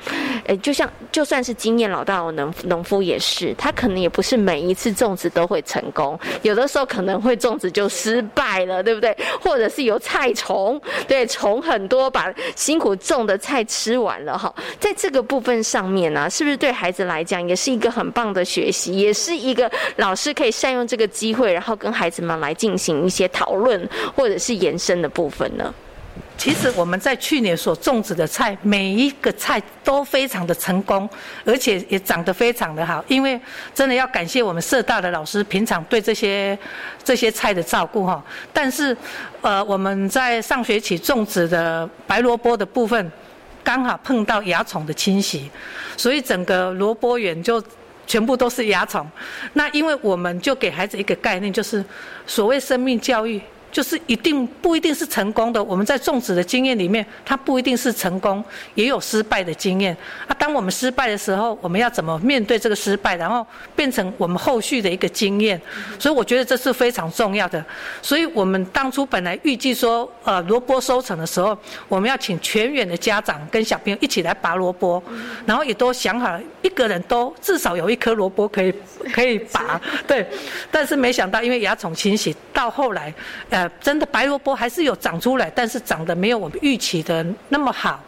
诶，就像就算是经验老道的农农夫也是，他可能也不是每一次种植都会成功，有的时候可能会种植就失败了，对不对？或者是有菜虫，对，虫很多把。辛苦种的菜吃完了哈，在这个部分上面呢，是不是对孩子来讲也是一个很棒的学习，也是一个老师可以善用这个机会，然后跟孩子们来进行一些讨论或者是延伸的部分呢？
其实我们在去年所种植的菜，每一个菜都非常的成功，而且也长得非常的好。因为真的要感谢我们社大的老师平常对这些这些菜的照顾哈。但是，呃，我们在上学期种植的白萝卜的部分，刚好碰到蚜虫的侵袭，所以整个萝卜园就全部都是蚜虫。那因为我们就给孩子一个概念，就是所谓生命教育。就是一定不一定是成功的。我们在种植的经验里面，它不一定是成功，也有失败的经验。啊，当我们失败的时候，我们要怎么面对这个失败，然后变成我们后续的一个经验？所以我觉得这是非常重要的。所以我们当初本来预计说，呃，萝卜收成的时候，我们要请全员的家长跟小朋友一起来拔萝卜，然后也都想好了，一个人都至少有一颗萝卜可以可以拔。对，但是没想到因为蚜虫侵袭，到后来。呃，真的白萝卜还是有长出来，但是长得没有我们预期的那么好，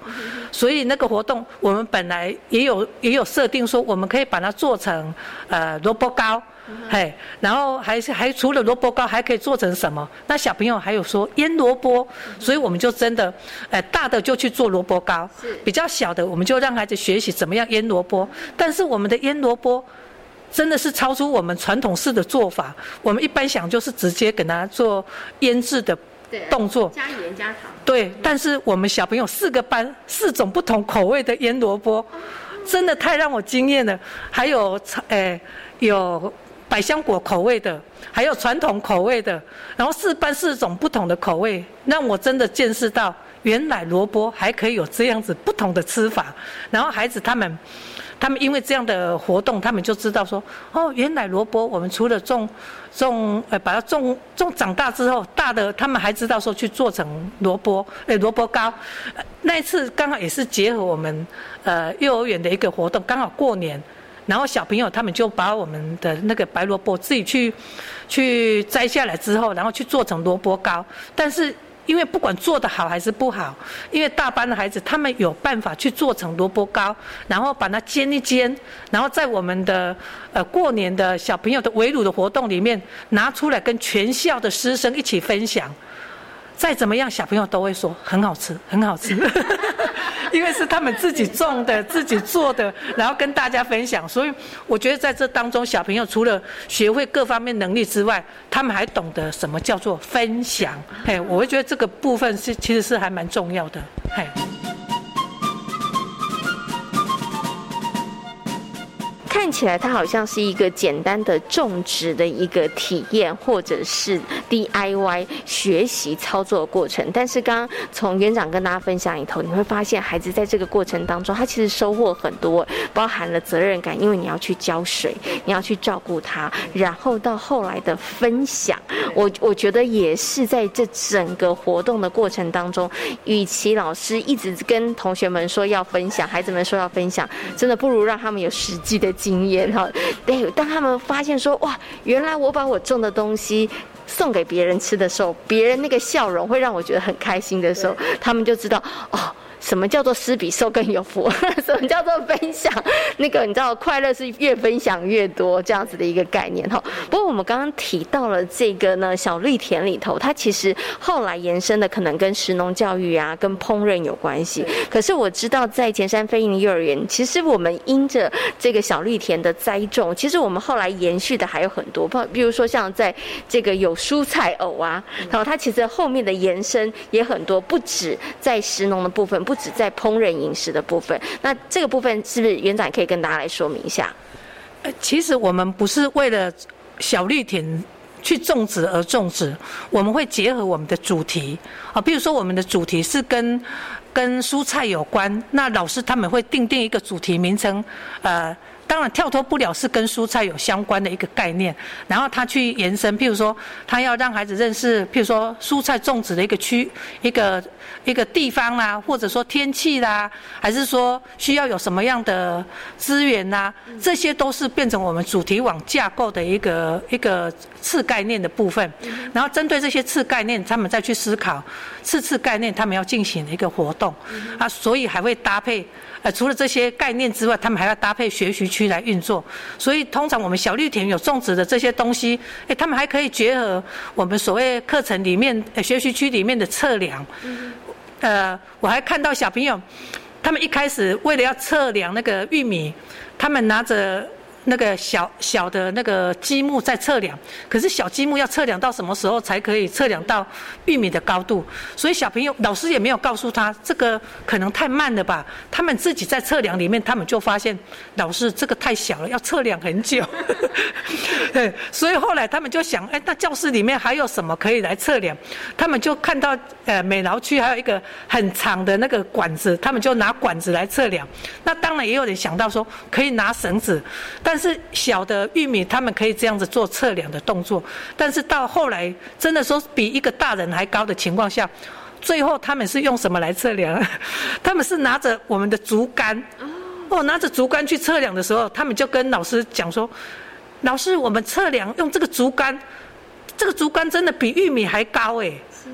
所以那个活动我们本来也有也有设定说，我们可以把它做成呃萝卜糕，嘿，然后还是还除了萝卜糕还可以做成什么？那小朋友还有说腌萝卜，所以我们就真的，呃，大的就去做萝卜糕，比较小的我们就让孩子学习怎么样腌萝卜。但是我们的腌萝卜真的是超出我们传统式的做法，我们一般想就是直接给他做腌制的动作，
加盐加糖。
对，但是我们小朋友四个班四种不同口味的腌萝卜。真的太让我惊艳了，还有诶有百香果口味的，还有传统口味的，然后四班四种不同的口味，让我真的见识到原来萝卜还可以有这样子不同的吃法。然后孩子他们，他们因为这样的活动，他们就知道说，哦，原来萝卜我们除了种。种呃，把它种种长大之后，大的他们还知道说去做成萝卜，诶萝卜糕。那一次刚好也是结合我们呃幼儿园的一个活动，刚好过年，然后小朋友他们就把我们的那个白萝卜自己去去摘下来之后，然后去做成萝卜糕，但是。因为不管做得好还是不好，因为大班的孩子他们有办法去做成萝卜糕，然后把它煎一煎，然后在我们的呃过年的小朋友的围炉的活动里面拿出来跟全校的师生一起分享。再怎么样，小朋友都会说很好吃，很好吃，因为是他们自己种的、自己做的，然后跟大家分享。所以我觉得在这当中，小朋友除了学会各方面能力之外，他们还懂得什么叫做分享。嘿，我会觉得这个部分是其实是还蛮重要的。嘿。
看起来它好像是一个简单的种植的一个体验，或者是 DIY 学习操作的过程。但是刚刚从园长跟大家分享里头，你会发现孩子在这个过程当中，他其实收获很多，包含了责任感，因为你要去浇水，你要去照顾他，然后到后来的分享。我 我觉得也是在这整个活动的过程当中，与其老师一直跟同学们说要分享，孩子们说要分享，真的不如让他们有实际的。经验哈，对，当他们发现说哇，原来我把我种的东西送给别人吃的时候，别人那个笑容会让我觉得很开心的时候，他们就知道哦。什么叫做施比受更有福？什么叫做分享？那个你知道，快乐是越分享越多这样子的一个概念哈。不过我们刚刚提到了这个呢，小绿田里头，它其实后来延伸的可能跟食农教育啊、跟烹饪有关系。可是我知道在前山飞鹰幼儿园，其实我们因着这个小绿田的栽种，其实我们后来延续的还有很多，比如说像在这个有蔬菜藕啊，然后它其实后面的延伸也很多，不止在食农的部分。不止在烹饪饮食的部分，那这个部分是不是园长可以跟大家来说明一下？
呃，其实我们不是为了小绿田去种植而种植，我们会结合我们的主题啊，比如说我们的主题是跟跟蔬菜有关，那老师他们会定定一个主题名称，呃。当然跳脱不了是跟蔬菜有相关的一个概念，然后他去延伸，譬如说他要让孩子认识，譬如说蔬菜种植的一个区、一个一个地方啦，或者说天气啦，还是说需要有什么样的资源呐，这些都是变成我们主题网架构的一个一个次概念的部分。然后针对这些次概念，他们再去思考次次概念他们要进行的一个活动啊，所以还会搭配。呃，除了这些概念之外，他们还要搭配学习区来运作。所以，通常我们小绿田有种植的这些东西，哎，他们还可以结合我们所谓课程里面、学习区里面的测量。呃，我还看到小朋友，他们一开始为了要测量那个玉米，他们拿着。那个小小的那个积木在测量，可是小积木要测量到什么时候才可以测量到玉米的高度？所以小朋友老师也没有告诉他，这个可能太慢了吧？他们自己在测量里面，他们就发现老师这个太小了，要测量很久。对，所以后来他们就想，哎，那教室里面还有什么可以来测量？他们就看到呃美劳区还有一个很长的那个管子，他们就拿管子来测量。那当然也有人想到说，可以拿绳子。但但是小的玉米，他们可以这样子做测量的动作。但是到后来，真的说比一个大人还高的情况下，最后他们是用什么来测量？他们是拿着我们的竹竿，哦，拿着竹竿去测量的时候，他们就跟老师讲说：“老师，我们测量用这个竹竿。”这个竹竿真的比玉米还高哎。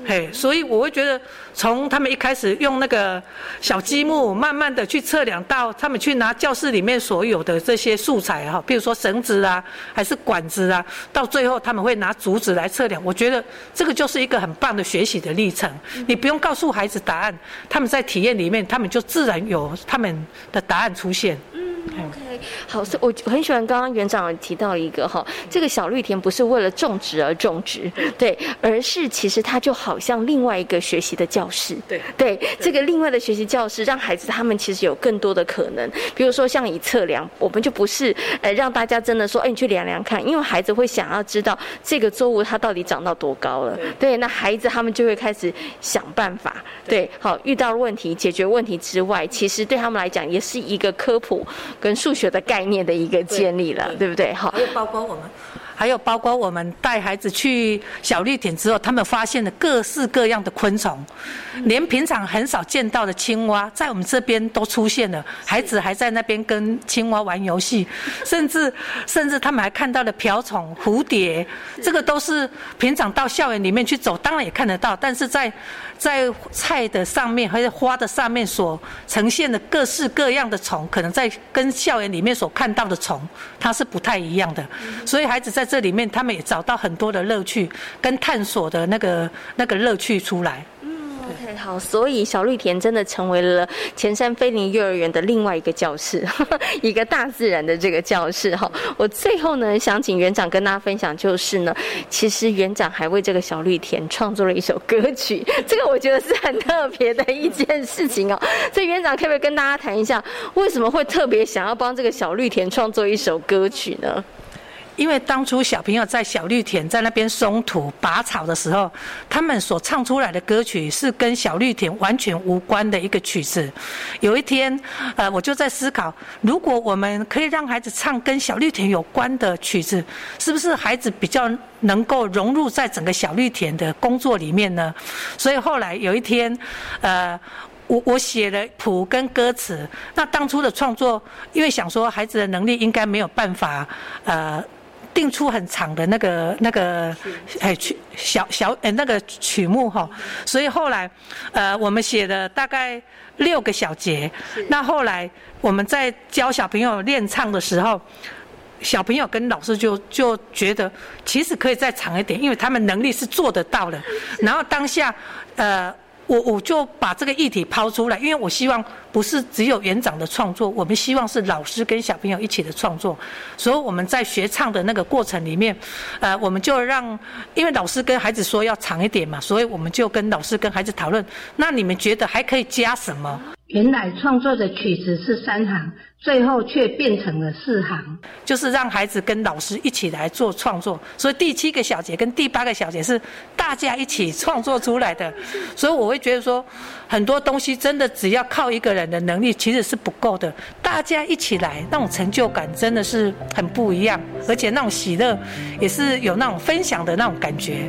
嘿，所以我会觉得，从他们一开始用那个小积木，慢慢的去测量到他们去拿教室里面所有的这些素材哈，比如说绳子啊，还是管子啊，到最后他们会拿竹子来测量。我觉得这个就是一个很棒的学习的历程。你不用告诉孩子答案，他们在体验里面，他们就自然有他们的答案出现。
OK，好，所以我我很喜欢刚刚园长提到一个哈，这个小绿田不是为了种植而种植，对，而是其实它就好像另外一个学习的教室，
对，
对，这个另外的学习教室，让孩子他们其实有更多的可能，比如说像以测量，我们就不是呃让大家真的说，哎，你去量量看，因为孩子会想要知道这个作物它到底长到多高了，对，那孩子他们就会开始想办法，对，好，遇到问题解决问题之外，其实对他们来讲也是一个科普。跟数学的概念的一个建立了，对不对？
好，还有包括我们，还有包括我们带孩子去小绿点之后，他们发现了各式各样的昆虫，连平常很少见到的青蛙，在我们这边都出现了。孩子还在那边跟青蛙玩游戏，甚至甚至他们还看到了瓢虫、蝴蝶，这个都是平常到校园里面去走，当然也看得到，但是在。在菜的上面，还是花的上面所呈现的各式各样的虫，可能在跟校园里面所看到的虫，它是不太一样的。所以孩子在这里面，他们也找到很多的乐趣，跟探索的那个那个乐趣出来。
OK，好，所以小绿田真的成为了前山飞林幼儿园的另外一个教室，一个大自然的这个教室哈。我最后呢，想请园长跟大家分享，就是呢，其实园长还为这个小绿田创作了一首歌曲，这个我觉得是很特别的一件事情哦。所以园长可不可以跟大家谈一下，为什么会特别想要帮这个小绿田创作一首歌曲呢？
因为当初小朋友在小绿田在那边松土拔草的时候，他们所唱出来的歌曲是跟小绿田完全无关的一个曲子。有一天，呃，我就在思考，如果我们可以让孩子唱跟小绿田有关的曲子，是不是孩子比较能够融入在整个小绿田的工作里面呢？所以后来有一天，呃，我我写了谱跟歌词。那当初的创作，因为想说孩子的能力应该没有办法，呃。定出很长的那个那个哎曲小小哎那个曲目哈，所以后来呃我们写了大概六个小节。那后来我们在教小朋友练唱的时候，小朋友跟老师就就觉得其实可以再长一点，因为他们能力是做得到的。然后当下呃。我我就把这个议题抛出来，因为我希望不是只有园长的创作，我们希望是老师跟小朋友一起的创作。所以我们在学唱的那个过程里面，呃，我们就让，因为老师跟孩子说要长一点嘛，所以我们就跟老师跟孩子讨论，那你们觉得还可以加什么？
原来创作的曲子是三行，最后却变成了四行，
就是让孩子跟老师一起来做创作。所以第七个小节跟第八个小节是大家一起创作出来的。所以我会觉得说，很多东西真的只要靠一个人的能力其实是不够的，大家一起来那种成就感真的是很不一样，而且那种喜乐也是有那种分享的那种感觉。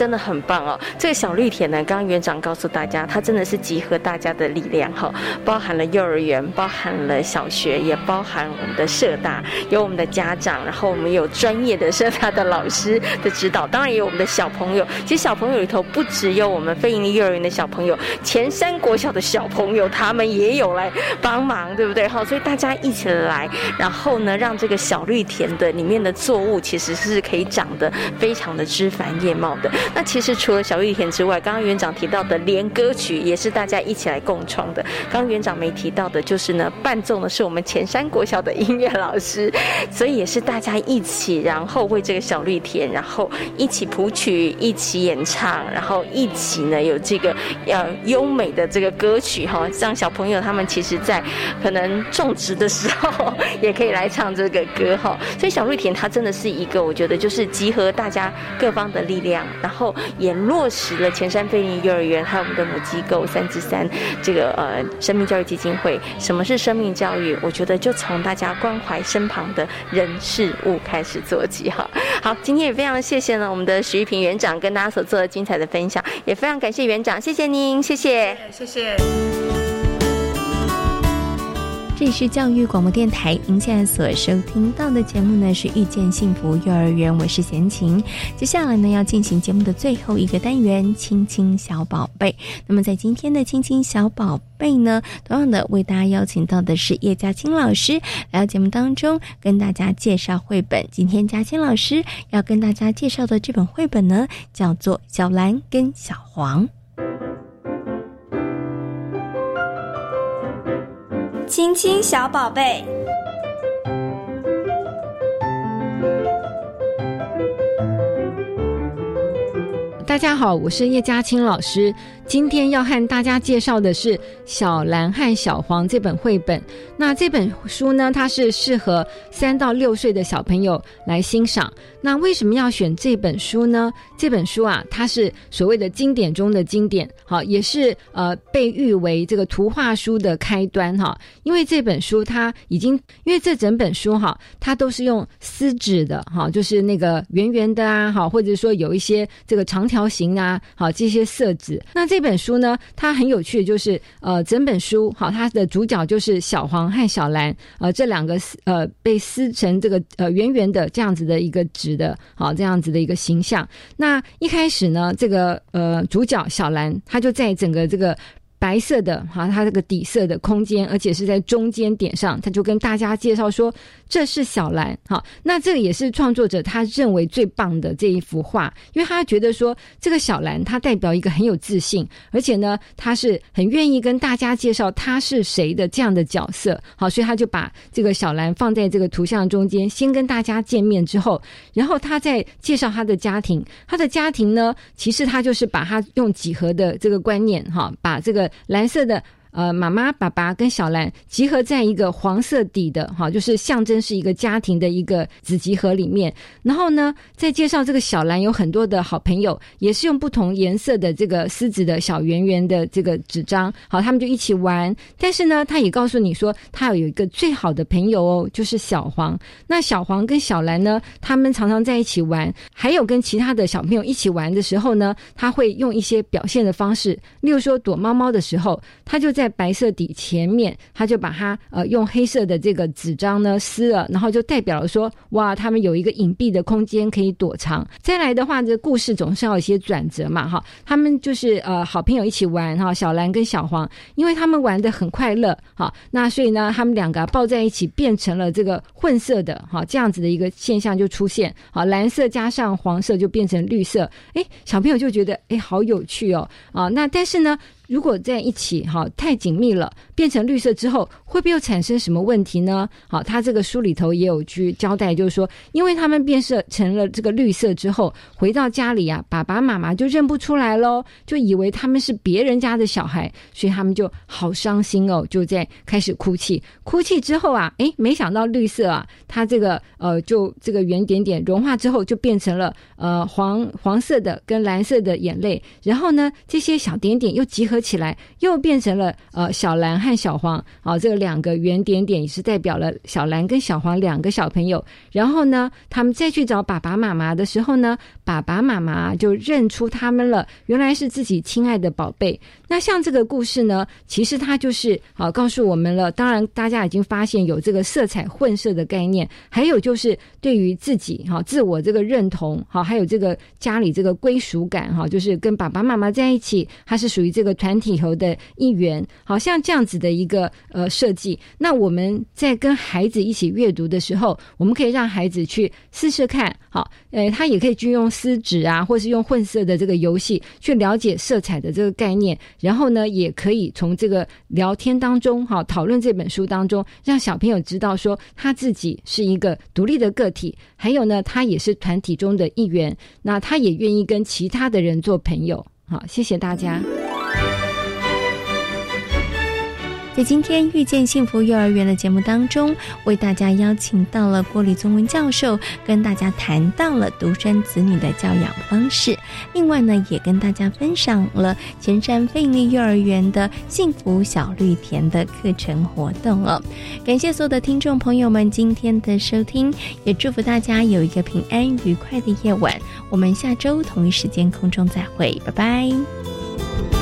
真的很棒哦！这个小绿田呢，刚刚园长告诉大家，它真的是集合大家的力量哈，包含了幼儿园，包含了小学，也包含我们的社大，有我们的家长，然后我们有专业的社大的老师的指导，当然也有我们的小朋友。其实小朋友里头不只有我们非营利幼儿园的小朋友，前山国小的小朋友他们也有来帮忙，对不对？好，所以大家一起来，然后呢，让这个小绿田的里面的作物其实是可以长得非常的枝繁叶茂的。那其实除了小绿田之外，刚刚园长提到的连歌曲也是大家一起来共创的。刚刚园长没提到的就是呢，伴奏呢是我们前山国小的音乐老师，所以也是大家一起，然后为这个小绿田，然后一起谱曲，一起演唱，然后一起呢有这个呃优美的这个歌曲哈，让小朋友他们其实在可能种植的时候 也可以来唱这个歌哈。所以小绿田它真的是一个，我觉得就是集合大家各方的力量，然后后也落实了前山飞林幼儿园还有我们的母机构三之三这个呃生命教育基金会。什么是生命教育？我觉得就从大家关怀身旁的人事物开始做起哈。好，今天也非常谢谢呢我们的徐玉平园长跟大家所做的精彩的分享，也非常感谢园长，谢谢您，谢谢，
谢谢。
这里是教育广播电台，您现在所收听到的节目呢是遇见幸福幼儿园，我是贤琴。接下来呢要进行节目的最后一个单元——亲亲小宝贝。那么在今天的亲亲小宝贝呢，同样的为大家邀请到的是叶嘉青老师来到节目当中，跟大家介绍绘本。今天嘉青老师要跟大家介绍的这本绘本呢，叫做《小蓝跟小黄》。
亲亲小宝贝，
大家好，我是叶嘉青老师。今天要和大家介绍的是《小蓝和小黄》这本绘本。那这本书呢，它是适合三到六岁的小朋友来欣赏。那为什么要选这本书呢？这本书啊，它是所谓的经典中的经典，好，也是呃被誉为这个图画书的开端哈。因为这本书它已经，因为这整本书哈，它都是用撕纸的哈，就是那个圆圆的啊，好，或者说有一些这个长条形啊，好这些色纸。那这这本书呢，它很有趣，就是呃，整本书好，它的主角就是小黄和小蓝，呃，这两个呃被撕成这个呃圆圆的这样子的一个纸的，好这样子的一个形象。那一开始呢，这个呃主角小蓝，他就在整个这个。白色的哈，它这个底色的空间，而且是在中间点上，他就跟大家介绍说这是小蓝哈。那这个也是创作者他认为最棒的这一幅画，因为他觉得说这个小蓝它代表一个很有自信，而且呢他是很愿意跟大家介绍他是谁的这样的角色。好，所以他就把这个小蓝放在这个图像中间，先跟大家见面之后，然后他再介绍他的家庭。他的家庭呢，其实他就是把他用几何的这个观念哈，把这个。蓝色的。呃，妈妈、爸爸跟小兰集合在一个黄色底的哈，就是象征是一个家庭的一个子集合里面。然后呢，再介绍这个小兰有很多的好朋友，也是用不同颜色的这个狮子的小圆圆的这个纸张，好，他们就一起玩。但是呢，他也告诉你说，他有一个最好的朋友哦，就是小黄。那小黄跟小兰呢，他们常常在一起玩，还有跟其他的小朋友一起玩的时候呢，他会用一些表现的方式，例如说躲猫猫的时候，他就在。在白色底前面，他就把它呃用黑色的这个纸张呢撕了，然后就代表了说哇，他们有一个隐蔽的空间可以躲藏。再来的话，这故事总是要有一些转折嘛哈。他们就是呃好朋友一起玩哈，小蓝跟小黄，因为他们玩的很快乐哈，那所以呢，他们两个抱在一起变成了这个混色的哈，这样子的一个现象就出现。好，蓝色加上黄色就变成绿色，哎，小朋友就觉得哎好有趣哦啊，那但是呢。如果在一起哈太紧密了，变成绿色之后，会不会产生什么问题呢？好，他这个书里头也有去交代，就是说，因为他们变色成了这个绿色之后，回到家里啊，爸爸妈妈就认不出来喽，就以为他们是别人家的小孩，所以他们就好伤心哦，就在开始哭泣。哭泣之后啊，诶，没想到绿色啊，它这个呃，就这个圆点点融化之后，就变成了呃黄黄色的跟蓝色的眼泪，然后呢，这些小点点又集合。起来，又变成了呃小蓝和看小黄，好，这两个圆点点也是代表了小蓝跟小黄两个小朋友。然后呢，他们再去找爸爸妈妈的时候呢，爸爸妈妈就认出他们了，原来是自己亲爱的宝贝。那像这个故事呢，其实它就是好告诉我们了。当然，大家已经发现有这个色彩混色的概念，还有就是对于自己哈自我这个认同，好，还有这个家里这个归属感哈，就是跟爸爸妈妈在一起，它是属于这个团。体头的一员，好像这样子的一个呃设计。那我们在跟孩子一起阅读的时候，我们可以让孩子去试试看，好，呃，他也可以去用撕纸啊，或是用混色的这个游戏去了解色彩的这个概念，然后呢，也可以从这个聊天当中，哈，讨论这本书当中，让小朋友知道说他自己是一个独立的个体，还有呢，他也是团体中的一员，那他也愿意跟其他的人做朋友。好，谢谢大家。
在今天遇见幸福幼儿园的节目当中，为大家邀请到了郭立宗文教授，跟大家谈到了独生子女的教养方式。另外呢，也跟大家分享了前山费力幼儿园的幸福小绿田的课程活动哦。感谢所有的听众朋友们今天的收听，也祝福大家有一个平安愉快的夜晚。我们下周同一时间空中再会，拜拜。